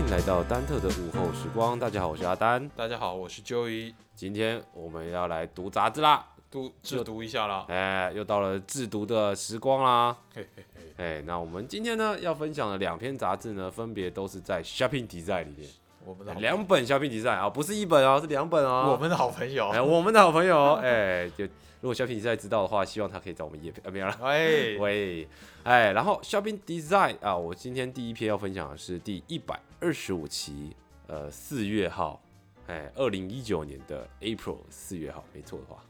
迎来到丹特的午后时光。大家好，我是阿丹。大家好，我是 Joey，今天我们要来读杂志啦，读制读一下啦。哎，又到了制读的时光啦。嘿嘿嘿，哎，那我们今天呢要分享的两篇杂志呢，分别都是在 Shopping Design 里面，我们的好两本 Shopping Design 啊，不是一本哦，是两本哦。我们的好朋友，哎，我们的好朋友，哎，就如果 Shopping Design 知道的话，希望他可以找我们叶配，呃，没有啦。喂，喂，哎，然后 Shopping Design 啊，我今天第一篇要分享的是第一百二十五期，呃，四月号，哎，二零一九年的 April 四月号，没错的话，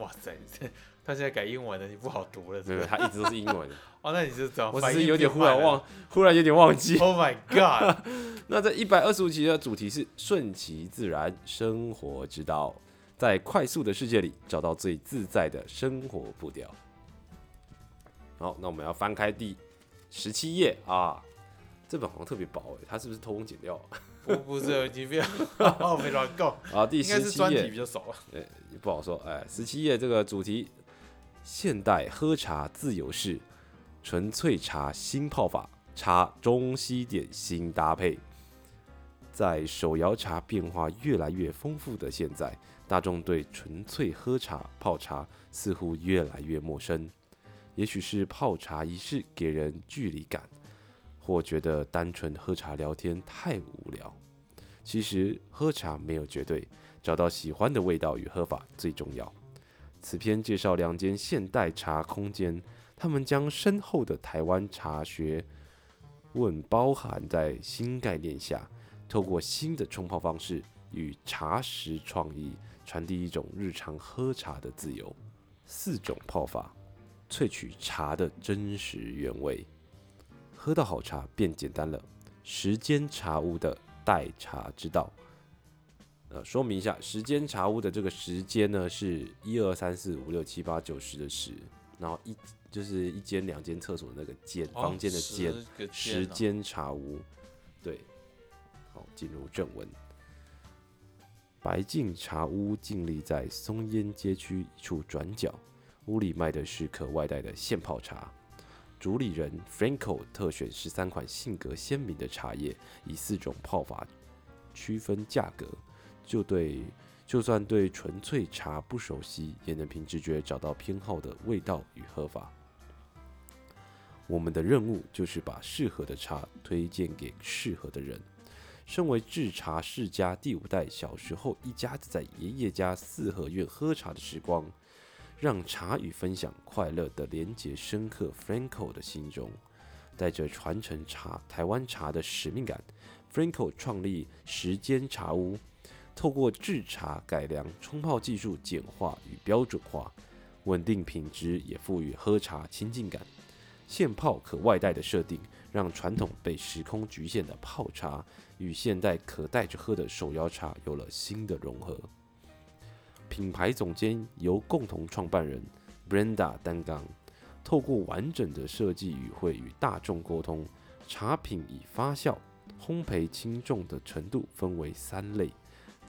哇塞，这 他现在改英文了，你不好读了，没有，是不是？他一直都是英文的，哦，那你是怎么？我只是有点忽然忘，忽然有点忘记。Oh my god！那这一百二十五期的主题是顺其自然生活之道，在快速的世界里找到最自在的生活步调。好，那我们要翻开第十七页啊，这本好像特别薄哎，它是不是偷工减料 不不是，你不要，哦，没乱够，啊？第十七页比较少啊。不好说，哎，十七页这个主题，现代喝茶自由式，纯粹茶新泡法，茶中西点新搭配。在手摇茶变化越来越丰富的现在，大众对纯粹喝茶泡茶似乎越来越陌生。也许是泡茶仪式给人距离感，或觉得单纯喝茶聊天太无聊。其实喝茶没有绝对，找到喜欢的味道与喝法最重要。此篇介绍两间现代茶空间，他们将深厚的台湾茶学问包含在新概念下，透过新的冲泡方式与茶食创意，传递一种日常喝茶的自由。四种泡法，萃取茶的真实原味，喝到好茶变简单了。时间茶屋的待茶之道。呃，说明一下，时间茶屋的这个时间呢，是一二三四五六七八九十的十，然后一就是一间两间厕所的那个间，房间的间，时间茶屋。对，好，进入正文。白净茶屋静立在松烟街区一处转角，屋里卖的是可外带的现泡茶。主理人 Franco 特选十三款性格鲜明的茶叶，以四种泡法区分价格。就对，就算对纯粹茶不熟悉，也能凭直觉找到偏好的味道与喝法。我们的任务就是把适合的茶推荐给适合的人。身为制茶世家第五代，小时候一家子在爷爷家四合院喝茶的时光，让茶与分享快乐的连结深刻 Franco 的心中。带着传承茶台湾茶的使命感，Franco 创立时间茶屋，透过制茶改良、冲泡技术简化与标准化，稳定品质，也赋予喝茶亲近感。现泡可外带的设定，让传统被时空局限的泡茶与现代可带着喝的手摇茶有了新的融合。品牌总监由共同创办人 Brenda 担纲，透过完整的设计语汇与大众沟通，茶品以发酵、烘焙轻重的程度分为三类，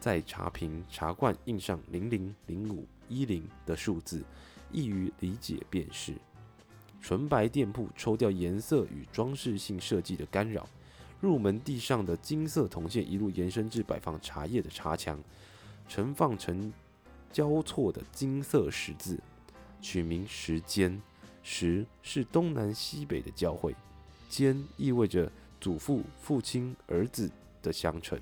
在茶瓶、茶罐印上零零、零五、一零的数字，易于理解辨识。纯白店铺抽掉颜色与装饰性设计的干扰，入门地上的金色铜线一路延伸至摆放茶叶的茶墙，盛放成交错的金色十字，取名时间。时是东南西北的交汇，间意味着祖父、父亲、儿子的相承，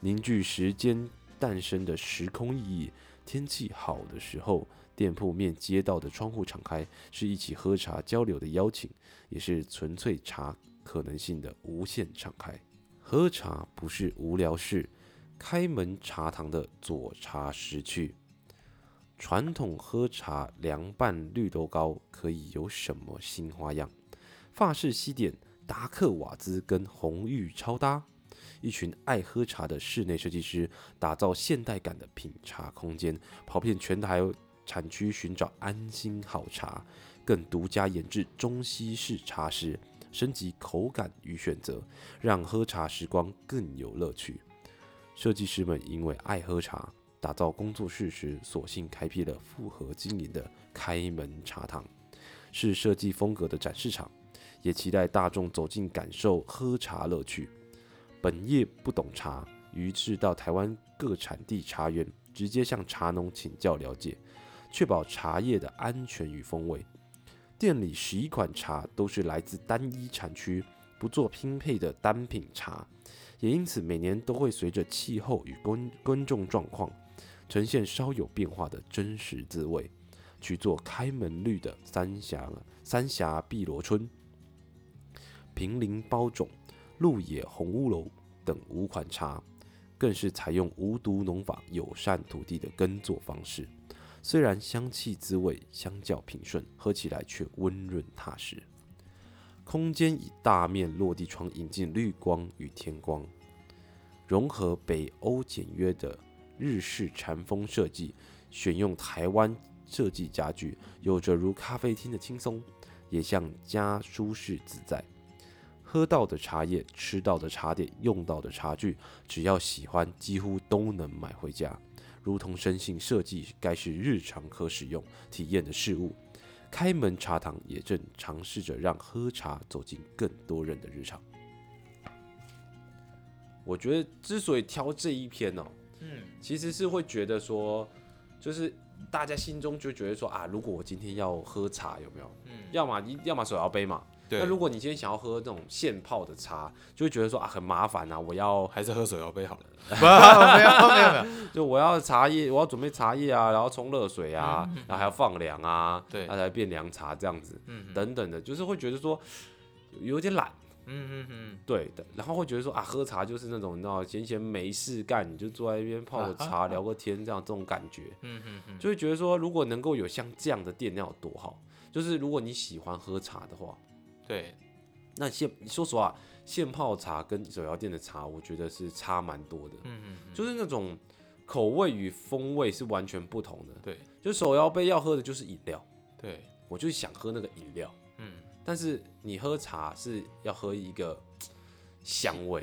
凝聚时间诞生的时空意义。天气好的时候，店铺面街道的窗户敞开，是一起喝茶交流的邀请，也是纯粹茶可能性的无限敞开。喝茶不是无聊事，开门茶堂的左茶时趣。传统喝茶凉拌绿豆糕可以有什么新花样？法式西点达克瓦兹跟红玉超搭，一群爱喝茶的室内设计师打造现代感的品茶空间，跑遍全台产区寻找安心好茶，更独家研制中西式茶室，升级口感与选择，让喝茶时光更有乐趣。设计师们因为爱喝茶，打造工作室时，索性开辟了复合经营的开门茶堂，是设计风格的展示场，也期待大众走进感受喝茶乐趣。本业不懂茶，于是到台湾各产地茶园，直接向茶农请教了解，确保茶叶的安全与风味。店里十一款茶都是来自单一产区，不做拼配的单品茶，也因此每年都会随着气候与耕耕种状况，呈现稍有变化的真实滋味。去做开门绿的三峡三峡碧螺春、平林包种、鹿野红乌楼等五款茶，更是采用无毒农法、友善土地的耕作方式。虽然香气滋味相较平顺，喝起来却温润踏实。空间以大面落地窗引进绿光与天光，融合北欧简约的日式禅风设计，选用台湾。设计家具有着如咖啡厅的轻松，也像家舒适自在。喝到的茶叶、吃到的茶点、用到的茶具，只要喜欢，几乎都能买回家。如同深信设计该是日常可使用、体验的事物。开门茶堂也正尝试着让喝茶走进更多人的日常。我觉得之所以挑这一篇哦，嗯，其实是会觉得说，就是。大家心中就觉得说啊，如果我今天要喝茶，有没有？嗯，要么你要么手摇杯嘛。对。那如果你今天想要喝这种现泡的茶，就会觉得说啊，很麻烦啊，我要还是喝手摇杯好了。没有没有没有，就我要茶叶，我要准备茶叶啊，然后冲热水啊，然后还要放凉啊，对，它才变凉茶这样子，嗯，等等的，就是会觉得说有点懒。嗯嗯嗯，对的，然后会觉得说啊，喝茶就是那种你知道闲闲没事干，你就坐在一边泡个茶聊个天，这样这种感觉。嗯嗯嗯，就会觉得说，如果能够有像这样的店，那有多好。就是如果你喜欢喝茶的话，对，那现说实话，现泡茶跟手摇店的茶，我觉得是差蛮多的。嗯嗯嗯，就是那种口味与风味是完全不同的。对，就手摇杯要喝的就是饮料。对，我就是想喝那个饮料。但是你喝茶是要喝一个香味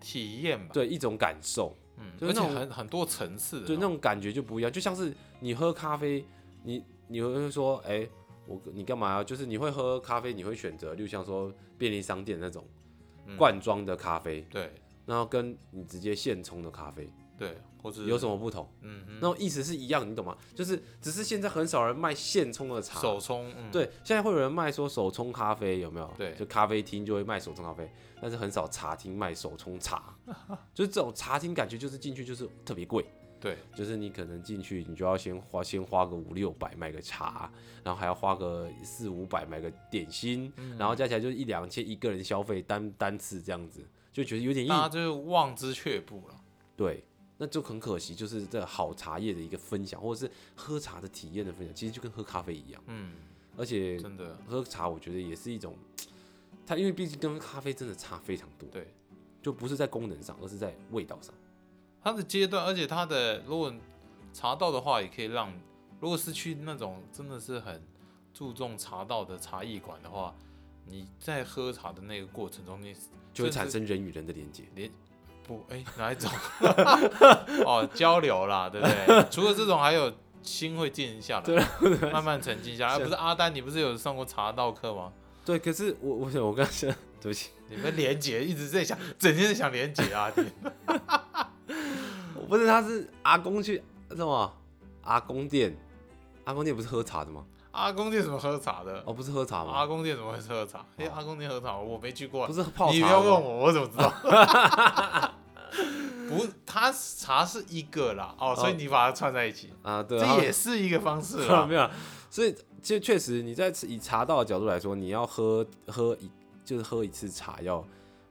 体验吧？对，一种感受，嗯，而且很很多层次，对那种感觉就不一样。就像是你喝咖啡，你你会说，哎，我你干嘛要？就是你会喝咖啡，你会选择，就像说便利商店那种罐装的咖啡，对，然后跟你直接现冲的咖啡。对，或者有什么不同？嗯，那种意思是一样，你懂吗？就是只是现在很少人卖现冲的茶，手冲。对，现在会有人卖说手冲咖啡，有没有？对，就咖啡厅就会卖手冲咖啡，但是很少茶厅卖手冲茶。就是这种茶厅感觉就是进去就是特别贵。对，就是你可能进去你就要先花先花个五六百买个茶，然后还要花个四五百买个点心，然后加起来就是一两千一个人消费单单次这样子，就觉得有点硬。大家就是望之却步了。对。那就很可惜，就是这好茶叶的一个分享，或者是喝茶的体验的分享，其实就跟喝咖啡一样。嗯，而且真的喝茶，我觉得也是一种，它因为毕竟跟咖啡真的差非常多。对，就不是在功能上，而是在味道上。它的阶段，而且它的如果茶道的话，也可以让，如果是去那种真的是很注重茶道的茶艺馆的话，你在喝茶的那个过程中，你就会产生人与人的连接。连不，哎，哪一种？哦，交流啦，对不对？除了这种，还有心会静下来，慢慢沉静下来。不是阿丹，你不是有上过茶道课吗？对，可是我，我想，我刚想，对不起，你们连结一直在想，整天在想连结啊！我不是，他是阿公去什么？阿公店，阿公店不是喝茶的吗？阿公店怎么喝茶的？哦，不是喝茶吗？阿公店怎么会喝茶？哎，阿公店喝茶，我没去过。不是泡茶？你不要问我，我怎么知道？不，他茶是一个啦，哦，所以你把它串在一起啊，对，这也是一个方式啦。没有，所以其实确实你在以茶道的角度来说，你要喝喝一就是喝一次茶要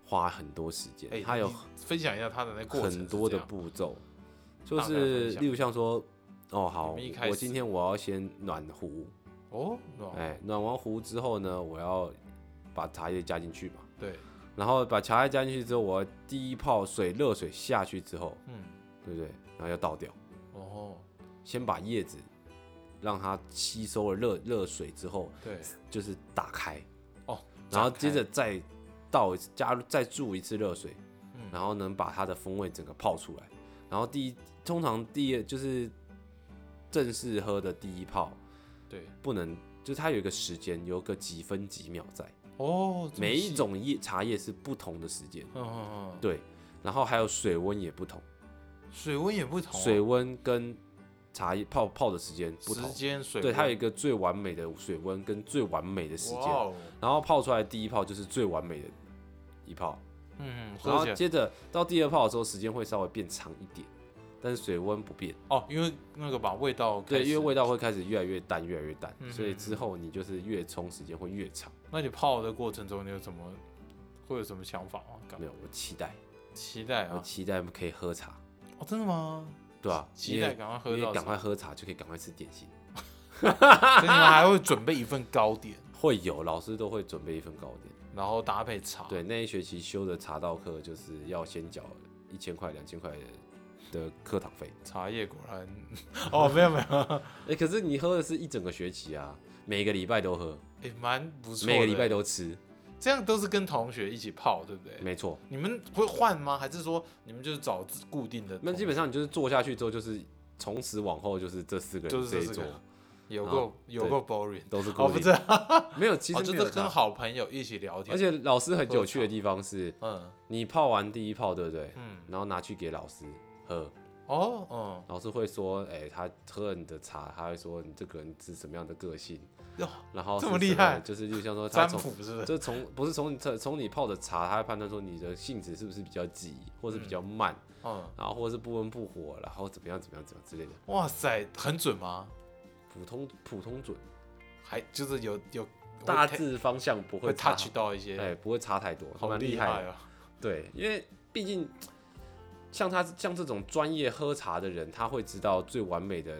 花很多时间。哎，他有分享一下他的那过程，很多的步骤，就是例如像说，哦，好，我今天我要先暖壶。哦，哎，暖完壶之后呢，我要把茶叶加进去嘛。对。然后把茶叶加进去之后，我第一泡水热水下去之后，嗯，对不对？然后要倒掉。哦。先把叶子让它吸收了热热水之后，对，就是打开。哦。然后接着再倒加入再注一次热水，嗯，然后能把它的风味整个泡出来。然后第一通常第一就是正式喝的第一泡。对，不能，就是它有一个时间，有个几分几秒在。哦。每一种叶茶叶是不同的时间，嗯嗯嗯，对。然后还有水温也不同，水温也不同、啊，水温跟茶叶泡泡的时间不同。时。间水，对，它有一个最完美的水温跟最完美的时间，然后泡出来第一泡就是最完美的一泡，嗯，嗯然后接着到第二泡的时候，时间会稍微变长一点，但是水温不变。哦，因为那个把味道对，因为味道会开始越来越淡，越来越淡，嗯所以之后你就是越冲时间会越长。那你泡的过程中，你有什么会有什么想法吗？感没有，我期待，期待啊！期待可以喝茶，哦，真的吗？对啊、期待赶快喝赶快喝茶就可以赶快吃点心。所以你们还会准备一份糕点，会有老师都会准备一份糕点。然后搭配茶。对，那一学期修的茶道课就是要先缴一千块、两千块的的课堂费。茶叶果然，哦，没有没有，哎、可是你喝的是一整个学期啊，每个礼拜都喝，哎，蛮不错。每个礼拜都吃，这样都是跟同学一起泡，对不对？没错。你们会换吗？还是说你们就是找固定的？那基本上你就是坐下去之后，就是从此往后就是这四个就人这一桌有然后够有够 boring。哦，都是固定 没有，其哦，就是跟好朋友一起聊天。而且老师很有趣的地方是，嗯你泡完第一泡，对不对？嗯，然后拿去给老师喝，哦嗯，老师会说，哎、他喝了你的茶，他会说你这个人是什么样的个性，哟然后这么么厉害就是就像说他占从卜是不是？就从不是从从从你泡的茶，他会判断说你的性子是不是比较急，或是比较慢，嗯，然后或者是不温不火，然后怎么样怎么样怎么样之类的，哇塞，很准吗？普通普通准，还就是有有大致方向不会会差 touch 到一些，哎、不会差太多，好蛮厉。害啊！对，因为毕竟像他像这种专业喝茶的人，他会知道最完美的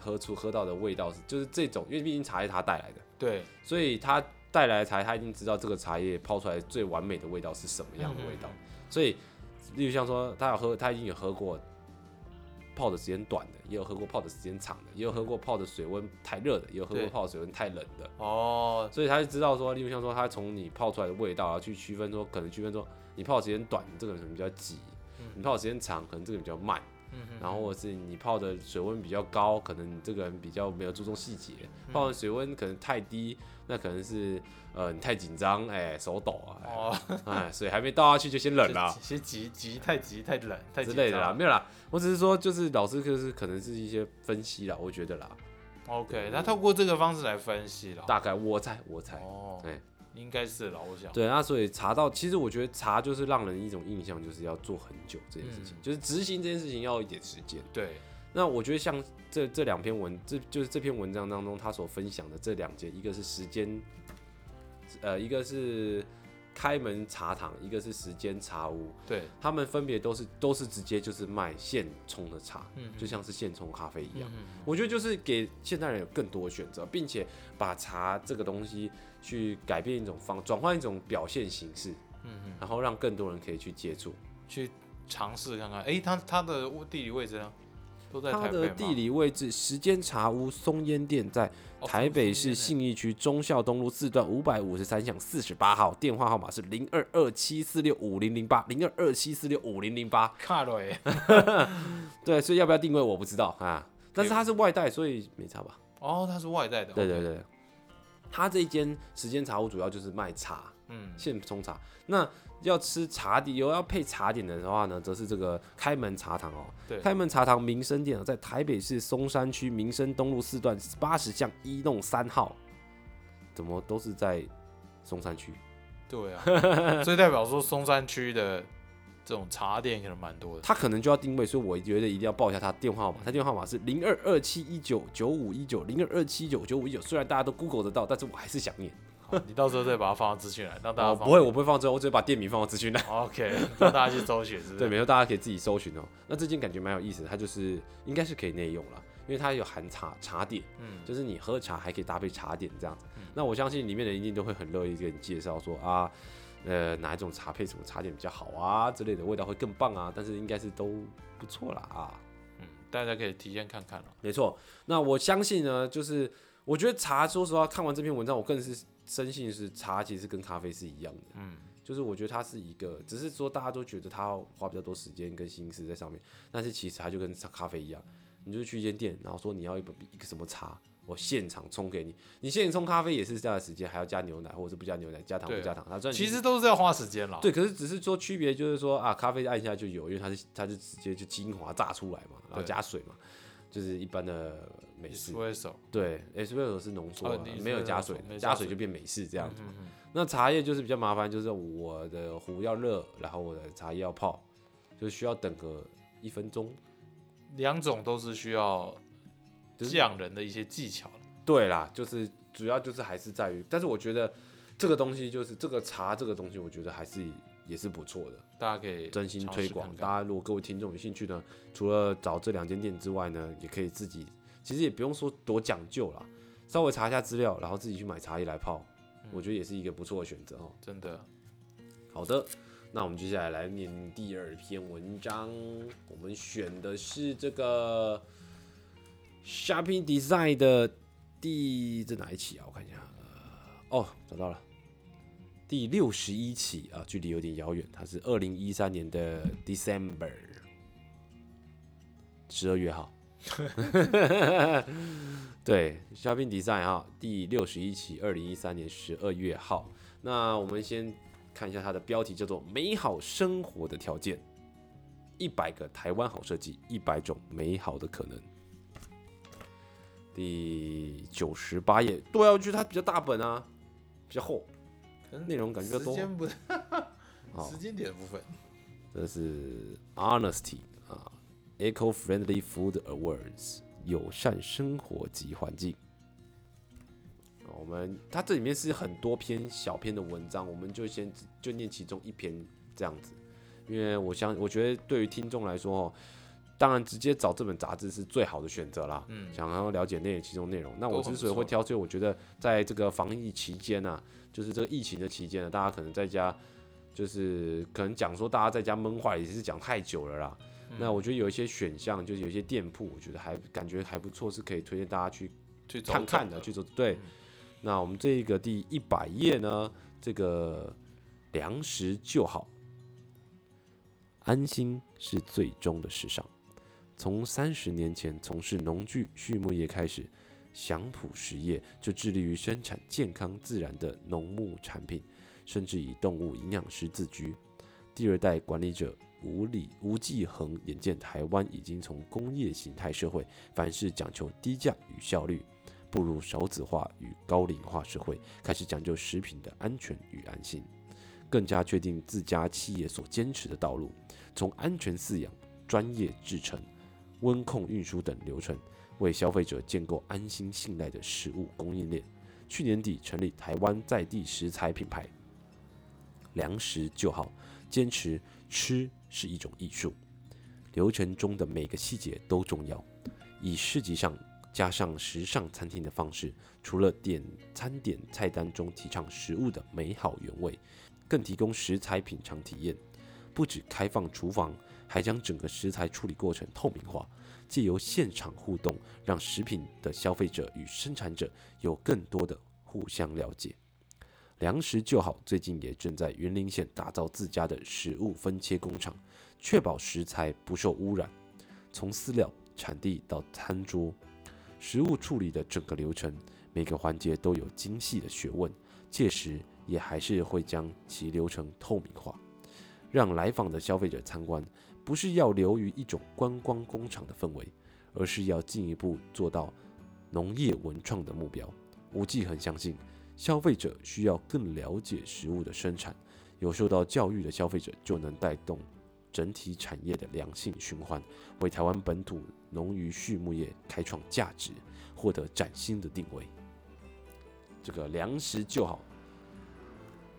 喝出喝到的味道是就是这种，因为毕竟茶叶他带来的，对，所以他带来的茶，他已经知道这个茶叶泡出来最完美的味道是什么样的味道。嗯所以，例如像说他有喝，他已经有喝过泡的时间短的，也有喝过泡的时间长的，也有喝过泡的水温太热的，也有喝过泡的水温太冷的。哦，所以他就知道说，例如像说他从你泡出来的味道，然后去区分说，可能区分说你泡的时间短，这个人可能比较急；你泡的时间长，可能这个人比较慢。然后或者是你泡的水温比较高，可能你这个人比较没有注重细节；泡的水温可能太低，那可能是呃你太紧张，哎、手抖啊，哎水还没倒下去就先冷了先急急太急太冷太类的啦，没有啦，我只是说就是老师就是可能是一些分析啦，我觉得啦，OK，他透过这个方式来分析了。大概我猜我猜，哦，对应该是了，我想。对，那所以茶道，其实我觉得茶就是让人一种印象，就是要做很久这件事情，嗯就是执行这件事情要一点时间。对，那我觉得像这这两篇文，这就是这篇文章当中他所分享的这两件，一个是时间，呃，一个是开门茶堂，一个是时间茶屋，对，他们分别都是都是直接就是卖现冲的茶，嗯就像是现冲咖啡一样。嗯我觉得就是给现代人有更多的选择，并且把茶这个东西去改变一种方，转换一种表现形式，嗯嗯，然后让更多人可以去接触。去尝试看看。哎，它它的地理位置呢？都在它台北吗的地理位置，时间茶屋松烟店在哦台北市信义区忠孝东路四段五百五十三巷四十八号，电话号码是零二二七四六五零零八零二二七四六五零零八。卡了耶。对，所以要不要定位我不知道啊，但是它是外带，所以没差吧？哦，它是外带的。对对对，它这一间时间茶屋主要就是卖茶，嗯，现冲茶。那要吃茶点，有要配茶点的话呢，则是这个开门茶堂哦。对开门茶堂民生店哦，在台北市松山区民生东路四段八十巷一弄三号。怎么都是在松山区？对啊，所以代表说松山区的这种茶店可能蛮多的。他可能就要定位，所以我觉得一定要报一下他的电话号码。他电话号码是零二二七一九九五一九零二二七九九五一九。虽然大家都 Google 得到，但是我还是想念。好你到时候再把它放到资讯栏，让大家哦，不会，我不会放最后，我只会把店名放到资讯栏。OK，让大家去搜寻，是不是？对，没有，大家可以自己搜寻哦。那这件感觉蛮有意思的，它就是应该是可以内用了，因为它有含茶茶点，嗯，就是你喝茶还可以搭配茶点这样子。嗯那我相信里面的人一定都会很乐意给你介绍说啊，呃，哪一种茶配什么茶点比较好啊之类的，味道会更棒啊。但是应该是都不错啦啊。嗯，大家可以提前看看了。没错，那我相信呢，就是我觉得茶，说实话，看完这篇文章，我更是深信是茶其实跟咖啡是一样的。嗯，就是我觉得它是一个，只是说大家都觉得它花比较多时间跟心思在上面，但是其实它就跟咖啡一样，你就是去一间店，然后说你要一本一个什么茶，我现场冲给你。你现场冲咖啡也是这样的时间，还要加牛奶，或者是不加牛奶，加糖不加糖。它这其实都是要花时间了。对，可是只是说区别就是说啊，咖啡按一下就有，因为它是它是直接就精华榨出来嘛，然后加水嘛，就是一般的美式。，espresso 对，espresso 是浓缩的，没有加水加加水水就变美式这样子。那茶叶就是比较麻烦，就是我的壶要热，然后我的茶叶要泡，就需要等个一分钟。两种都是需要就是匠人的一些技巧的对啦，就是主要就是还是在于，但是我觉得这个东西就是这个茶这个东西，我觉得还是也是不错的，大家可以真心推广。看看大家如果各位听众有兴趣呢，除了找这两间店之外呢，也可以自己，其实也不用说多讲究啦，稍微查一下资料，然后自己去买茶叶来泡，我觉得也是一个不错的选择哦。真的好的，那我们接下来来念第二篇文章。我们选的是这个 Shopping Design 的第这哪一期啊？我看一下，呃哦，找到了，第六十一期啊，距离有点遥远，它是二零一三年的 December 十二月号。对，Shopping Design 哈，第六十一期，二零一三年十二月号。那我们先看一下它的标题，叫做“美好生活的条件”，一百个台湾好设计，一百种美好的可能。第九十八页，对啊，我觉得它比较大本啊，比较厚，可能内容感觉多。时间不 时间点的部分，这是 Honesty 啊，Eco-friendly Food Awards，友善生活及环境。我们它这里面是很多篇小篇的文章，我们就先就念其中一篇这样子，因为我想我觉得对于听众来说哦，当然直接找这本杂志是最好的选择啦。嗯，想要了解内其中内容，那我之所以会挑，所以我觉得在这个防疫期间呢、就是这个疫情的期间呢，大家可能在家，就是可能讲说大家在家闷坏，也是讲太久了啦。嗯那我觉得有一些选项，就是有一些店铺，我觉得还感觉还不错，是可以推荐大家去去看看的，去走。对，嗯那我们这个第一百页呢，这个粮食就好，安心是最终的时尚。从三十年前从事农具畜牧业开始，祥普实业就致力于生产健康自然的农牧产品，甚至以动物营养师自居。第二代管理者吴理吴继恒眼见台湾已经从工业形态社会，凡事讲求低价与效率，步入少子化与高龄化社会，开始讲究食品的安全与安心，更加确定自家企业所坚持的道路，从安全饲养、专业制成、温控运输等流程，为消费者建构安心信赖的食物供应链。去年底成立台湾在地食材品牌“粮食就好”，坚持吃是一种艺术，流程中的每个细节都重要，以市集上加上时尚餐厅的方式，除了点餐点菜单中提倡食物的美好原味，更提供食材品尝体验。不止开放厨房，还将整个食材处理过程透明化，借由现场互动，让食品的消费者与生产者有更多的互相了解。粮食就好，最近也正在云林县打造自家的食物分切工厂，确保食材不受污染，从饲料、产地到餐桌，食物处理的整个流程，每个环节都有精细的学问。届时也还是会将其流程透明化，让来访的消费者参观，不是要流于一种观光工厂的氛围，而是要进一步做到农业文创的目标。吴继很相信，消费者需要更了解食物的生产，有受到教育的消费者就能带动整体产业的良性循环，为台湾本土农渔畜牧业开创价值，获得崭新的定位。这个粮食就好，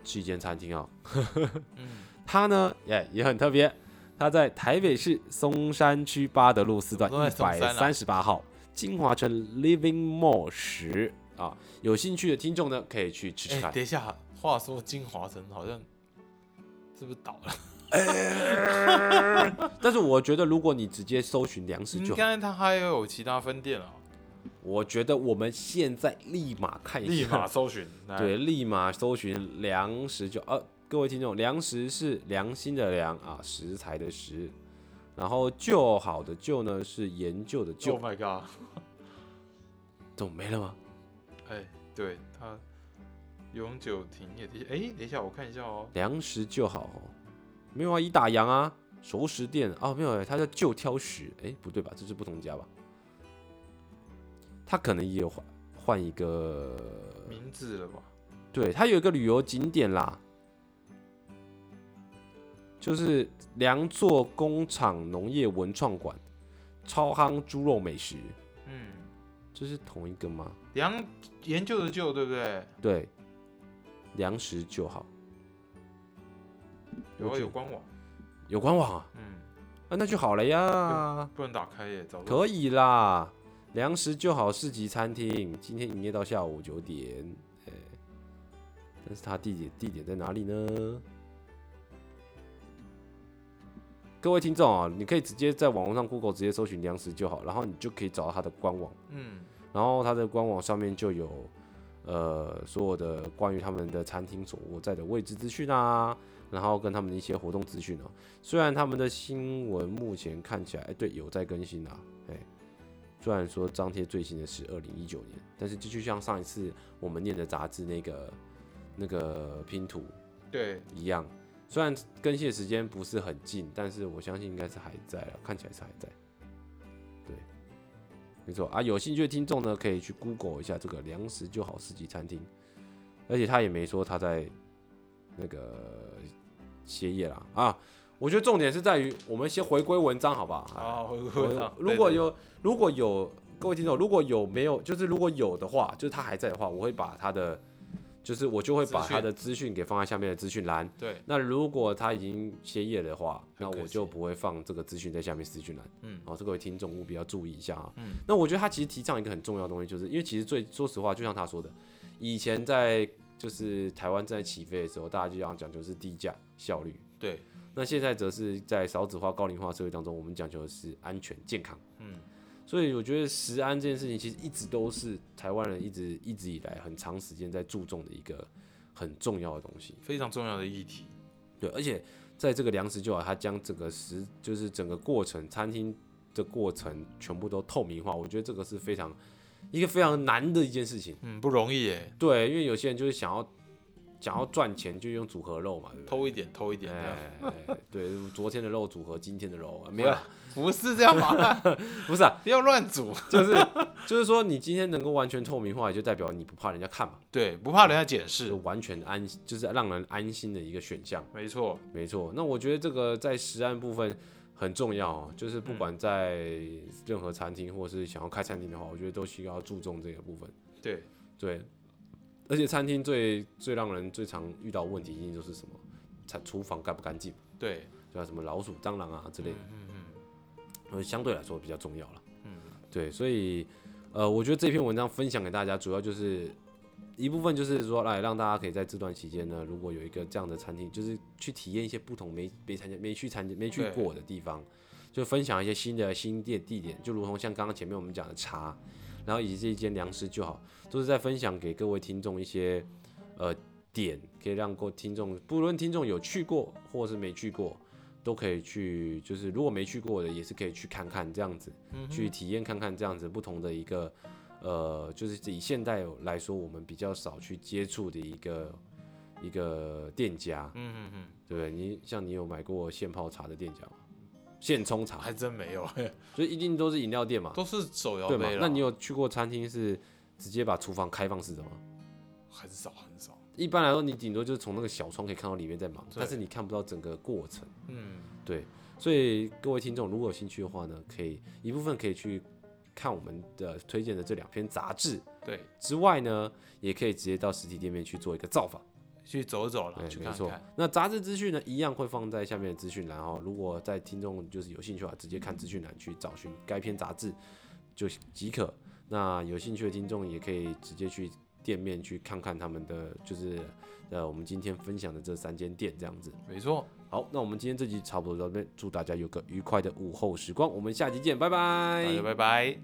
是一间餐厅啊、嗯，它呢也也很特别，它在台北市松山区八德路四段一百三十八号金华城 Living Mall 十啊，有兴趣的听众呢可以去吃吃哎、看。等一下，话说金华城好像是不是倒了？但是我觉得如果你直接搜寻粮食就好，应该它还有其他分店啊，我觉得我们现在立马看一下，立马搜寻。来对，，立马搜寻粮食就呃，各位听众，粮食是良心的良啊，食材的食，然后就好的就呢是研究的就 Oh，my god！怎么没了吗？哎，对它永久停业的，哎，等一下我看一下哦，粮食就好哦，没有啊，以打烊啊，熟食店哦，没有哎，它叫就挑食，哎，不对吧？这是不同家吧？他可能也有换换一个名字了吧？对，它有一个旅游景点啦，就是良作工厂农业文创馆，超夯猪肉美食，嗯，这是同一个吗？良研究的究，对不对？对，粮食就好，有啊有官网，有官网啊，嗯，啊，那就好了呀，不能打开耶，早可以啦，粮食就好市集餐厅，今天营业到下午九点，哎、但是它地点地点在哪里呢？各位听众啊，你可以直接在网络上 Google 直接搜寻粮食就好，然后你就可以找到它的官网，嗯，然后它的官网上面就有呃所有的关于他们的餐厅所握在的位置资讯啊，然后跟他们的一些活动资讯哦。虽然他们的新闻目前看起来，哎，对，有在更新啊，哎，虽然说张贴最新的是二零一九年，但是这就像上一次我们念的杂志那个那个拼图对，一样，虽然更新的时间不是很近，但是我相信应该是还在了，看起来是还在。对，没错啊，有兴趣的听众呢，可以去 Google 一下这个粮食就好四季餐厅，而且他也没说他在那个歇业啦啊。我觉得重点是在于我们先回归文章，好不好？好，回归文章如果有如果有各位听众，如果有没有，就是如果有的话，就是他还在的话，我会把他的，就是我就会把他的资讯给放在下面的资讯栏。对，那如果他已经歇业的话，那我就不会放这个资讯在下面资讯栏。嗯，好，这各位听众务必要注意一下啊。嗯，那我觉得他其实提倡一个很重要的东西，就是因为其实最说实话，就像他说的，以前在就是台湾正在起飞的时候，大家就想讲究是低价效率。对，那现在则是在少子化、高龄化社会当中，我们讲求的是安全、健康。嗯，所以我觉得食安这件事情，其实一直都是台湾人一直一直以来很长时间在注重的一个很重要的东西。非常重要的议题。对，而且在这个粮食就好，它将整个食就是整个过程，餐厅的过程全部都透明化，我觉得这个是非常一个非常难的一件事情。嗯，不容易耶，对，因为有些人就是想要想要赚钱，就用组合肉嘛，对不对？偷一点，偷一点。对，昨天的肉组合今天的肉，没有，不是这样嘛，不是啊，不要乱组。就是就是说，你今天能够完全透明化，也就代表你不怕人家看嘛，对，不怕人家检是视。完全安，就是让人安心的一个选项。没错，没错，那我觉得这个在食安部分很重要哦，就是不管在任何餐厅或是想要开餐厅的话，我觉得都需要注重这个部分。对，对，而且餐厅最最让人最常遇到问题，一定就是什么，餐厨房干不干净，对，对吧？什么老鼠、蟑螂啊之类的，嗯嗯呃，相对来说比较重要了。嗯，对，所以呃，我觉得这篇文章分享给大家，主要就是一部分就是说，来让大家可以在这段期间呢，如果有一个这样的餐厅，就是去体验一些不同没没参加、没去参加、没去过的地方，就分享一些新的新店地点，就如同像刚刚前面我们讲的茶，然后以及这一间粮食就好，都是在分享给各位听众一些呃点，可以让各位听众，不论听众有去过或是没去过。都可以去，就是如果没去过的，也是可以去看看这样子，嗯去体验看看这样子不同的一个，呃，就是以现代来说，我们比较少去接触的一个一个店家，嗯嗯嗯，对不对？你像你有买过现泡茶的店家吗？现冲茶，还真没有，所以一定都是饮料店嘛，都是手摇对嘛杯？那你有去过餐厅是直接把厨房开放式的吗？很少很少。一般来说，你顶多就是从那个小窗可以看到里面在忙，但是你看不到整个过程。嗯，对，所以各位听众如果有兴趣的话呢，可以一部分可以去看我们的推荐的这两篇杂志对，之外呢，也可以直接到实体店面去做一个造访。去走走了，没错去看看。。那杂志资讯呢，一样会放在下面的资讯栏哦。如果在听众就是有兴趣的话，直接看资讯栏去找寻该篇杂志就即可。那有兴趣的听众也可以直接去店面去看看他们的，就是呃我们今天分享的这三间店这样子。没错，好，那我们今天这集差不多到这边，祝大家有个愉快的午后时光，我们下期见，拜拜大家拜拜。